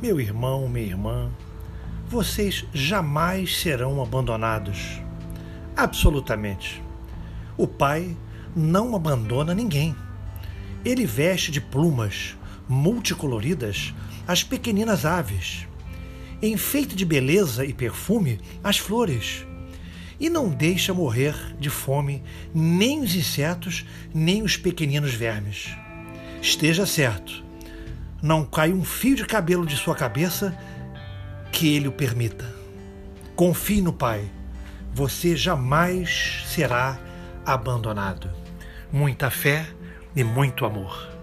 Meu irmão, minha irmã, vocês jamais serão abandonados. Absolutamente. O Pai não abandona ninguém. Ele veste de plumas multicoloridas as pequeninas aves, enfeita de beleza e perfume as flores, e não deixa morrer de fome nem os insetos, nem os pequeninos vermes. Esteja certo, não cai um fio de cabelo de sua cabeça que ele o permita. Confie no Pai, você jamais será abandonado. Muita fé e muito amor.